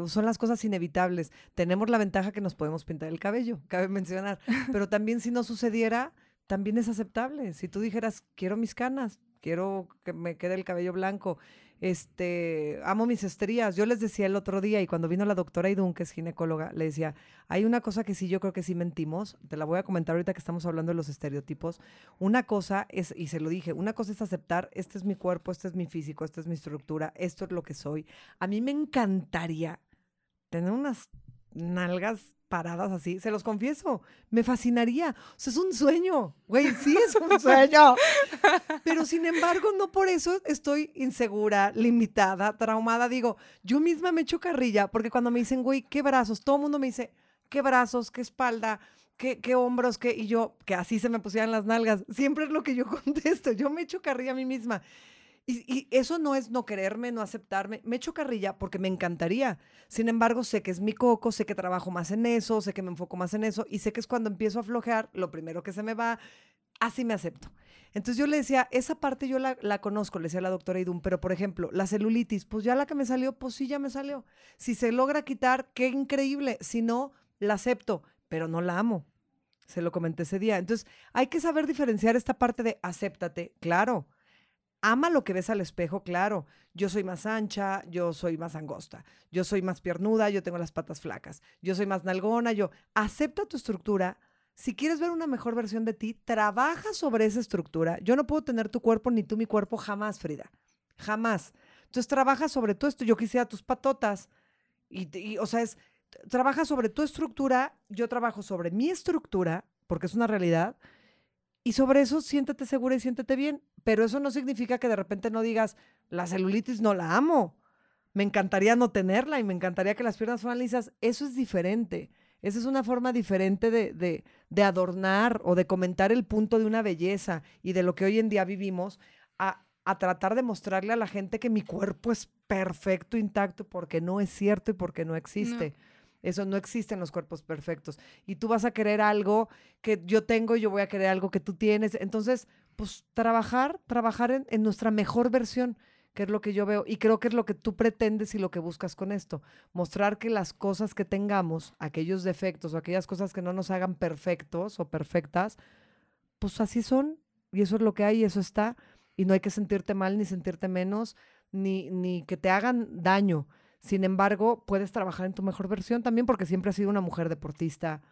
[SPEAKER 1] son las cosas inevitables. Tenemos la ventaja que nos podemos pintar el cabello, cabe mencionar, pero también si no sucediera, también es aceptable. Si tú dijeras, quiero mis canas, quiero que me quede el cabello blanco. Este, amo mis estrías. Yo les decía el otro día, y cuando vino la doctora Idun, que es ginecóloga, le decía, hay una cosa que sí yo creo que sí mentimos, te la voy a comentar ahorita que estamos hablando de los estereotipos. Una cosa es, y se lo dije, una cosa es aceptar, este es mi cuerpo, este es mi físico, esta es mi estructura, esto es lo que soy. A mí me encantaría tener unas nalgas paradas así, se los confieso, me fascinaría. O sea, es un sueño, güey, sí es un sueño. Pero sin embargo, no por eso estoy insegura, limitada, traumada. Digo, yo misma me echo carrilla, porque cuando me dicen, güey, ¿qué brazos? Todo el mundo me dice, ¿qué brazos? ¿Qué espalda? ¿Qué, ¿Qué, hombros? ¿Qué? Y yo, que así se me pusieran las nalgas. Siempre es lo que yo contesto. Yo me echo carrilla a mí misma. Y, eso no es no quererme, no aceptarme. Me echo carrilla porque me encantaría. Sin embargo, sé que es mi coco, sé que trabajo más en eso, sé que me enfoco más en eso y sé que es cuando empiezo a flojear, lo primero que se me va, así me acepto. Entonces yo le decía, esa parte yo la, la conozco, le decía la doctora Idun, pero por ejemplo, la celulitis, pues ya la que me salió, pues sí, ya me salió. Si se logra quitar, qué increíble. Si no, la acepto, pero no la amo. Se lo comenté ese día. Entonces, hay que saber diferenciar esta parte de acéptate, claro ama lo que ves al espejo, claro. Yo soy más ancha, yo soy más angosta, yo soy más piernuda, yo tengo las patas flacas, yo soy más nalgona, yo acepta tu estructura. Si quieres ver una mejor versión de ti, trabaja sobre esa estructura. Yo no puedo tener tu cuerpo ni tú mi cuerpo jamás, Frida. Jamás. Entonces trabaja sobre todo esto. Yo quisiera tus patotas. Y, y, o sea, es, trabaja sobre tu estructura, yo trabajo sobre mi estructura, porque es una realidad, y sobre eso siéntete segura y siéntete bien. Pero eso no significa que de repente no digas, la celulitis no la amo. Me encantaría no tenerla y me encantaría que las piernas fueran lisas. Eso es diferente. Esa es una forma diferente de, de, de, adornar o de comentar el punto de una belleza y de lo que hoy en día vivimos a, a tratar de mostrarle a la gente que mi cuerpo es perfecto, intacto, porque no es cierto y porque no existe. Eso no existe en los cuerpos perfectos. Y tú vas a querer algo que yo tengo y yo voy a querer algo que tú tienes. Entonces, pues trabajar, trabajar en, nuestra mejor versión, que es lo que yo veo. Y creo que es lo que tú pretendes y lo que buscas con esto. Mostrar que las cosas que tengamos, aquellos defectos o aquellas cosas que no nos hagan perfectos o perfectas, pues así son. Y eso es lo que hay y eso está. Y no hay que sentirte mal ni sentirte menos, ni, ni que te hagan daño sin embargo, puedes trabajar en tu mejor versión también porque siempre has sido una mujer deportista.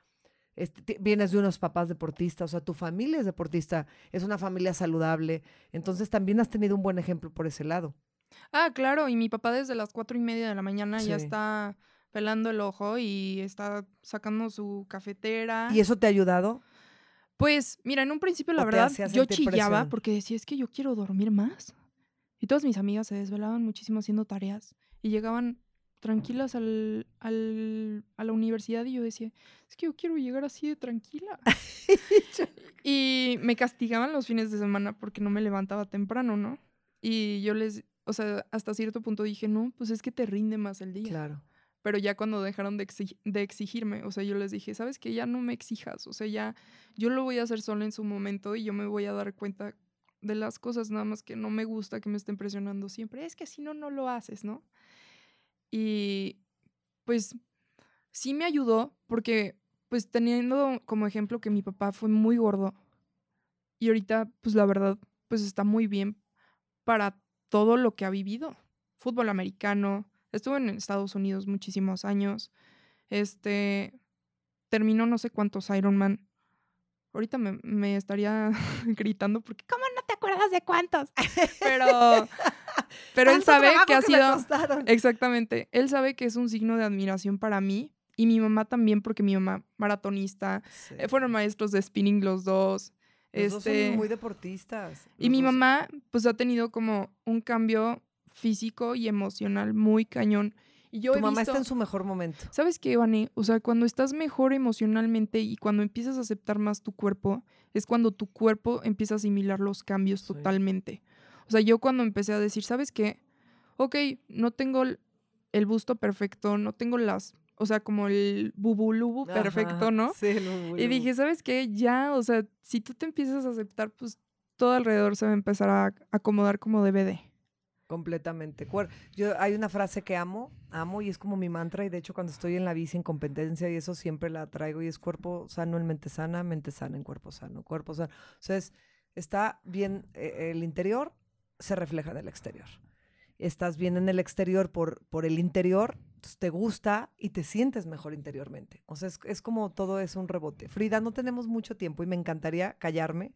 [SPEAKER 1] Este, vienes de unos papás deportistas, o sea, tu familia es deportista, es una familia saludable. Entonces también has tenido un buen ejemplo por ese lado.
[SPEAKER 2] Ah, claro, y mi papá desde las cuatro y media de la mañana ya está pelando el ojo y está sacando su cafetera.
[SPEAKER 1] ¿Y eso te ha ayudado?
[SPEAKER 2] Pues, mira, en un principio la verdad yo chillaba porque decía, es que yo quiero dormir más. Y todas mis amigas se desvelaban muchísimo haciendo tareas y llegaban tranquilas al, al, a la universidad y yo decía, es que yo quiero llegar así de tranquila. y me castigaban los fines de semana porque no me levantaba temprano, ¿no? Y yo les, o sea, hasta cierto punto dije, no, pues es que te rinde más el día.
[SPEAKER 1] Claro.
[SPEAKER 2] Pero ya cuando dejaron de, de exigirme, o sea, yo les dije, sabes que ya no me exijas, o sea, ya yo lo voy a hacer solo en su momento y yo me voy a dar cuenta de las cosas nada más que no me gusta que me estén presionando siempre. Es que si no, no lo haces, ¿no? Y pues sí me ayudó porque pues teniendo como ejemplo que mi papá fue muy gordo y ahorita pues la verdad pues está muy bien para todo lo que ha vivido. Fútbol americano, estuvo en Estados Unidos muchísimos años, este, terminó no sé cuántos Ironman. Ahorita me, me estaría gritando porque ¿cómo no de cuántos? Pero pero él sabe que ha sido... Exactamente. Él sabe que es un signo de admiración para mí y mi mamá también, porque mi mamá maratonista, eh, fueron maestros de spinning los dos.
[SPEAKER 1] Los dos son este muy deportistas.
[SPEAKER 2] Y mi mamá, pues ha tenido como un cambio físico y emocional muy cañón. Y yo
[SPEAKER 1] tu mamá está en su mejor momento.
[SPEAKER 2] ¿Sabes qué, Vane? O sea, cuando estás mejor emocionalmente y cuando empiezas a aceptar más tu cuerpo, es cuando tu cuerpo empieza a asimilar los cambios totalmente. O sea, yo cuando empecé a decir, ¿sabes qué? Ok, no tengo el busto perfecto, no tengo las, o sea, como el bubulubu perfecto, ¿no?
[SPEAKER 1] Sí, el
[SPEAKER 2] Y dije, ¿sabes qué? Ya, o sea, si tú te empiezas a aceptar, pues todo alrededor se va a empezar a acomodar como DVD.
[SPEAKER 1] Completamente. Yo hay una frase que amo, amo y es como mi mantra y de hecho cuando estoy en la bici en competencia y eso siempre la traigo y es cuerpo sano en mente sana, mente sana en cuerpo sano, cuerpo sano. O Está bien eh, el interior, se refleja en el exterior. Estás bien en el exterior por, por el interior, te gusta y te sientes mejor interiormente. O sea, es, es como todo es un rebote. Frida, no tenemos mucho tiempo y me encantaría callarme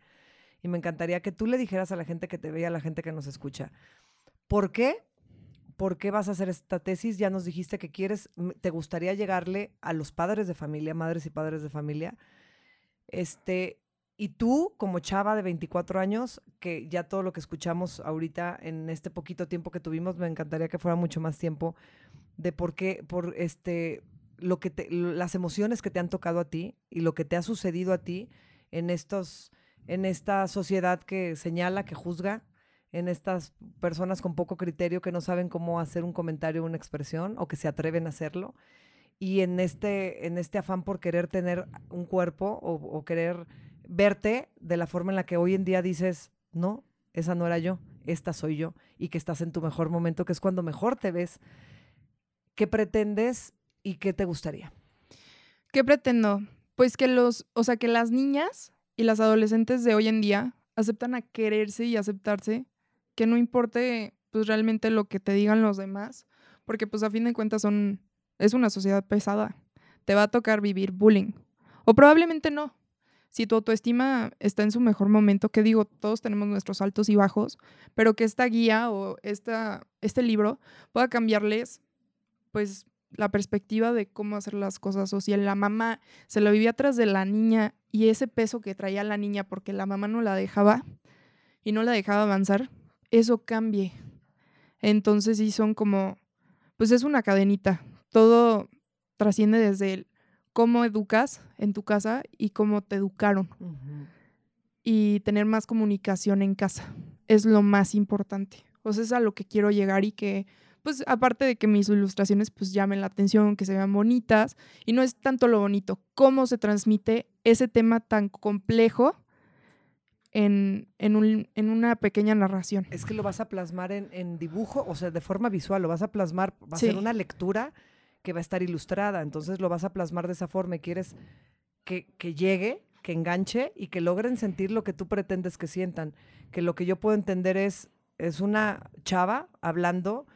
[SPEAKER 1] y me encantaría que tú le dijeras a la gente que te ve a la gente que nos escucha, ¿por qué? ¿Por qué vas a hacer esta tesis? Ya nos dijiste que quieres, te gustaría llegarle a los padres de familia, madres y padres de familia. Este, y tú, como chava de 24 años, que ya todo lo que escuchamos ahorita en este poquito tiempo que tuvimos, me encantaría que fuera mucho más tiempo, de por qué, por este, lo que te, las emociones que te han tocado a ti y lo que te ha sucedido a ti en estos, en esta sociedad que señala, que juzga, en estas personas con poco criterio que no saben cómo hacer un comentario o una expresión o que se atreven a hacerlo. Y en este, en este afán por querer tener un cuerpo o, o querer verte de la forma en la que hoy en día dices, no, esa no era yo, esta soy yo, y que estás en tu mejor momento, que es cuando mejor te ves. ¿Qué pretendes y qué te gustaría?
[SPEAKER 2] ¿Qué pretendo? Pues que los, o sea, que las niñas y las adolescentes de hoy en día aceptan a quererse y aceptarse, que no importe pues realmente lo que te digan los demás, porque pues a fin de cuentas son es una sociedad pesada. Te va a tocar vivir bullying o probablemente no. Si tu autoestima está en su mejor momento, que digo, todos tenemos nuestros altos y bajos, pero que esta guía o esta, este libro pueda cambiarles pues la perspectiva de cómo hacer las cosas. O si la mamá se lo vivía atrás de la niña y ese peso que traía la niña porque la mamá no la dejaba y no la dejaba avanzar, eso cambie. Entonces sí son como, pues es una cadenita. Todo trasciende desde el cómo educas en tu casa y cómo te educaron. Y tener más comunicación en casa es lo más importante. O sea, es a lo que quiero llegar y que pues aparte de que mis ilustraciones pues llamen la atención, que se vean bonitas, y no es tanto lo bonito, cómo se transmite ese tema tan complejo en, una pequeña narración.
[SPEAKER 1] Es que lo vas a plasmar en, dibujo, o sea, de forma visual, lo vas a plasmar, va a ser una lectura que va a estar ilustrada, entonces lo vas a plasmar de esa forma y quieres que, que llegue, que enganche y que logren sentir lo que tú pretendes que sientan, que lo que yo puedo entender es, es una chava hablando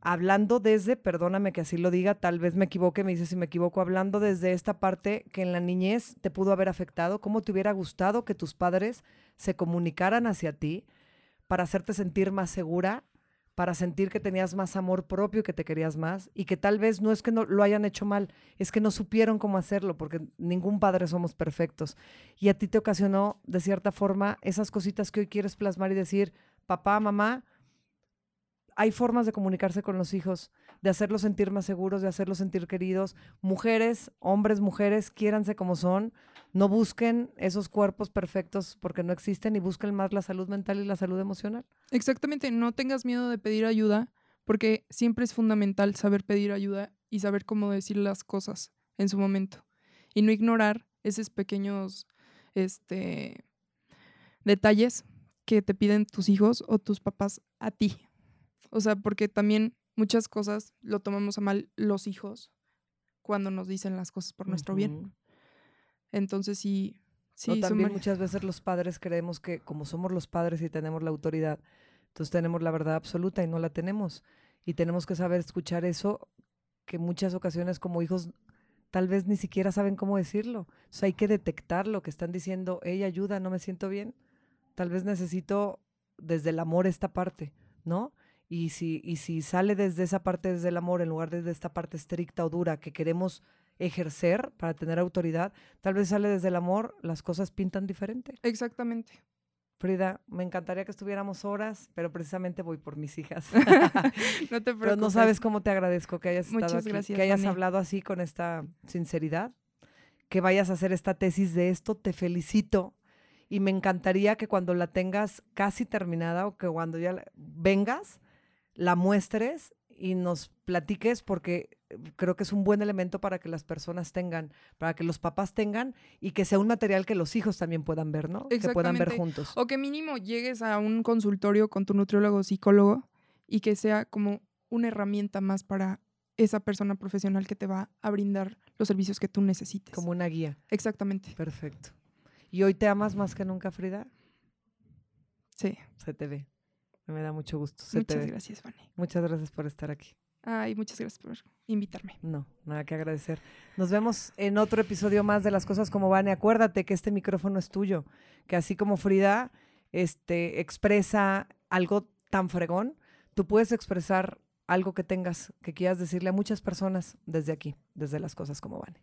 [SPEAKER 1] hablando desde, perdóname que así lo diga, tal vez me equivoque, me dice si me equivoco, hablando desde esta parte que en la niñez te pudo haber afectado, cómo te hubiera gustado que tus padres se comunicaran hacia ti para hacerte sentir más segura, para sentir que tenías más amor propio, que te querías más y que tal vez no es que no lo hayan hecho mal, es que no supieron cómo hacerlo porque ningún padre somos perfectos. Y a ti te ocasionó de cierta forma esas cositas que hoy quieres plasmar y decir, papá, mamá, hay formas de comunicarse con los hijos, de hacerlos sentir más seguros, de hacerlos sentir queridos. Mujeres, hombres, mujeres, quiéranse como son. No busquen esos cuerpos perfectos porque no existen y busquen más la salud mental y la salud emocional.
[SPEAKER 2] Exactamente, no tengas miedo de pedir ayuda porque siempre es fundamental saber pedir ayuda y saber cómo decir las cosas en su momento y no ignorar esos pequeños este, detalles que te piden tus hijos o tus papás a ti, o sea, porque también muchas cosas lo tomamos a mal los hijos cuando nos dicen las cosas por nuestro bien. Entonces sí, sí.
[SPEAKER 1] también muchas veces los padres creemos que como somos los padres y tenemos la autoridad, entonces tenemos la verdad absoluta y no la tenemos. Y tenemos que saber escuchar eso, que muchas ocasiones como hijos tal vez ni siquiera saben cómo decirlo. O sea, hay que detectar lo que están diciendo, ella ayuda, no me siento bien. Tal vez necesito desde el amor esta parte, ¿no? Y si, y si sale desde esa parte, desde el amor, en lugar desde esta parte estricta o dura que queremos ejercer para tener autoridad, tal vez sale desde el amor, las cosas pintan diferente.
[SPEAKER 2] Exactamente.
[SPEAKER 1] Frida, me encantaría que estuviéramos horas, pero precisamente voy por mis hijas.
[SPEAKER 2] no te preocupes.
[SPEAKER 1] Pero no sabes cómo te agradezco que hayas estado aquí, que hayas hablado así con esta sinceridad, que vayas a hacer esta tesis de esto. Te felicito y me encantaría que cuando la tengas casi terminada o que cuando ya vengas, la muestres y nos platiques porque eh, creo que es un buen elemento para que las personas tengan, para que los papás tengan y que sea un material que los hijos también puedan ver, ¿no? Que puedan ver juntos.
[SPEAKER 2] O que mínimo llegues a un consultorio con tu nutriólogo o psicólogo y que sea como una herramienta más para esa persona profesional que te va a brindar los servicios que tú necesites.
[SPEAKER 1] Como una guía.
[SPEAKER 2] Exactamente.
[SPEAKER 1] Perfecto. ¿Y hoy te amas más que nunca, Frida?
[SPEAKER 2] Sí.
[SPEAKER 1] Se te ve. Me da mucho gusto.
[SPEAKER 2] Muchas gracias, Fanny.
[SPEAKER 1] Muchas gracias por estar aquí.
[SPEAKER 2] Ay, muchas gracias por invitarme.
[SPEAKER 1] No, nada que agradecer. Nos vemos en otro episodio más de Las Cosas Como Van. Acuérdate que este micrófono es tuyo, que así como Frida este, expresa algo tan fregón, tú puedes expresar algo que tengas, que quieras decirle a muchas personas desde aquí, desde Las Cosas Como Van.